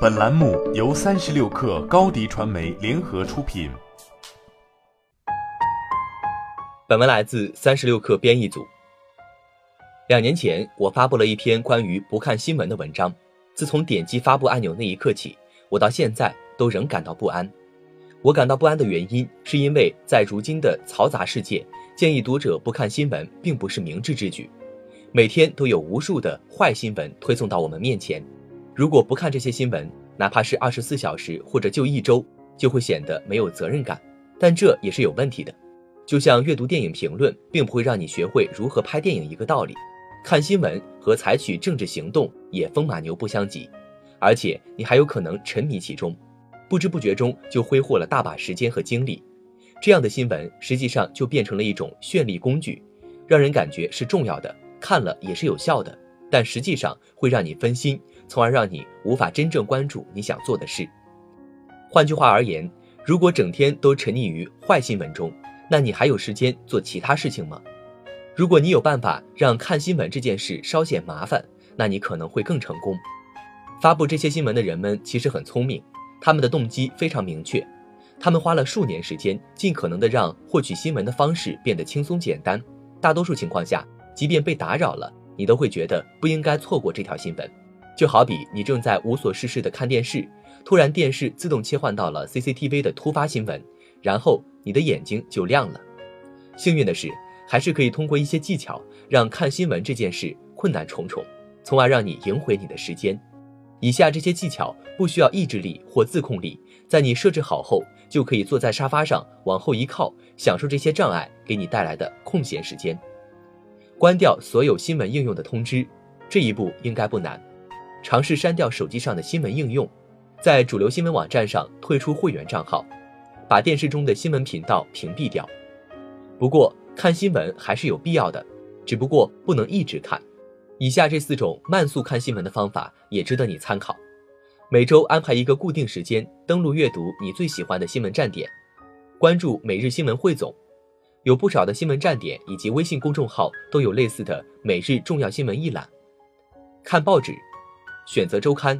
本栏目由三十六氪高低传媒联合出品。本文来自三十六氪编译组。两年前，我发布了一篇关于不看新闻的文章。自从点击发布按钮那一刻起，我到现在都仍感到不安。我感到不安的原因，是因为在如今的嘈杂世界，建议读者不看新闻并不是明智之举。每天都有无数的坏新闻推送到我们面前。如果不看这些新闻，哪怕是二十四小时或者就一周，就会显得没有责任感。但这也是有问题的。就像阅读电影评论，并不会让你学会如何拍电影一个道理，看新闻和采取政治行动也风马牛不相及。而且你还有可能沉迷其中，不知不觉中就挥霍了大把时间和精力。这样的新闻实际上就变成了一种绚丽工具，让人感觉是重要的，看了也是有效的，但实际上会让你分心。从而让你无法真正关注你想做的事。换句话而言，如果整天都沉溺于坏新闻中，那你还有时间做其他事情吗？如果你有办法让看新闻这件事稍显麻烦，那你可能会更成功。发布这些新闻的人们其实很聪明，他们的动机非常明确，他们花了数年时间，尽可能的让获取新闻的方式变得轻松简单。大多数情况下，即便被打扰了，你都会觉得不应该错过这条新闻。就好比你正在无所事事的看电视，突然电视自动切换到了 CCTV 的突发新闻，然后你的眼睛就亮了。幸运的是，还是可以通过一些技巧让看新闻这件事困难重重，从而让你赢回你的时间。以下这些技巧不需要意志力或自控力，在你设置好后，就可以坐在沙发上往后一靠，享受这些障碍给你带来的空闲时间。关掉所有新闻应用的通知，这一步应该不难。尝试删掉手机上的新闻应用，在主流新闻网站上退出会员账号，把电视中的新闻频道屏蔽掉。不过看新闻还是有必要的，只不过不能一直看。以下这四种慢速看新闻的方法也值得你参考。每周安排一个固定时间登录阅读你最喜欢的新闻站点，关注每日新闻汇总，有不少的新闻站点以及微信公众号都有类似的每日重要新闻一览。看报纸。选择周刊，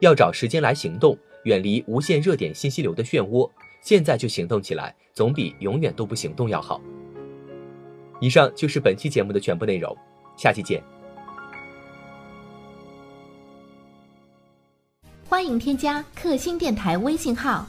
要找时间来行动，远离无限热点信息流的漩涡。现在就行动起来，总比永远都不行动要好。以上就是本期节目的全部内容，下期见。欢迎添加克星电台微信号，